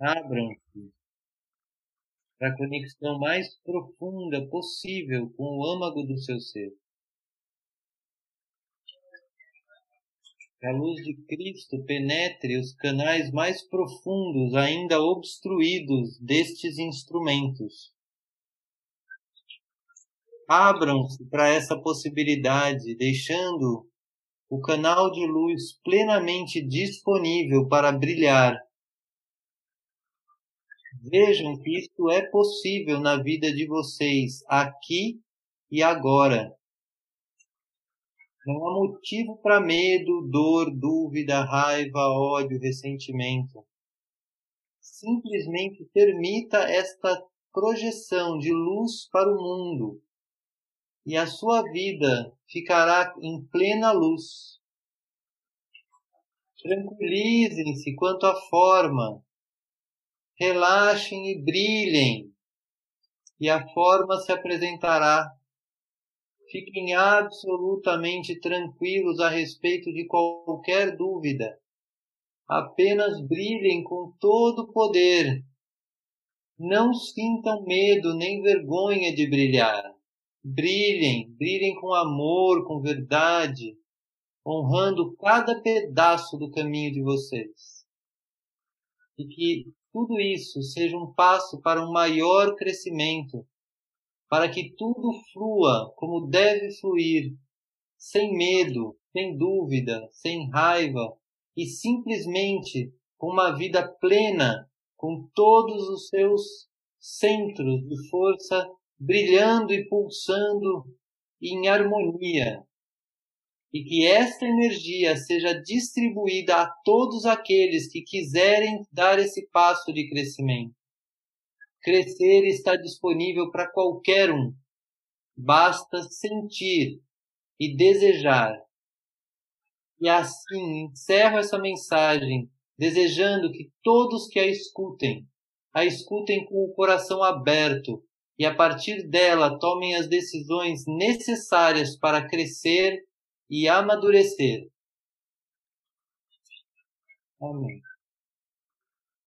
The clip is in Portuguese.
Abram-se para a conexão mais profunda possível com o âmago do seu ser. Que a luz de Cristo penetre os canais mais profundos ainda obstruídos destes instrumentos. Abram-se para essa possibilidade, deixando o canal de luz plenamente disponível para brilhar Vejam que isto é possível na vida de vocês, aqui e agora. Não há motivo para medo, dor, dúvida, raiva, ódio, ressentimento. Simplesmente permita esta projeção de luz para o mundo e a sua vida ficará em plena luz. Tranquilizem-se quanto à forma, relaxem e brilhem, e a forma se apresentará. Fiquem absolutamente tranquilos a respeito de qualquer dúvida. Apenas brilhem com todo o poder. Não sintam medo nem vergonha de brilhar. Brilhem, brilhem com amor, com verdade, honrando cada pedaço do caminho de vocês. E que tudo isso seja um passo para um maior crescimento, para que tudo flua como deve fluir, sem medo, sem dúvida, sem raiva e simplesmente com uma vida plena, com todos os seus centros de força brilhando e pulsando em harmonia, e que esta energia seja distribuída a todos aqueles que quiserem dar esse passo de crescimento. Crescer está disponível para qualquer um. Basta sentir e desejar. E assim encerro essa mensagem desejando que todos que a escutem, a escutem com o coração aberto e a partir dela tomem as decisões necessárias para crescer e amadurecer. Amém.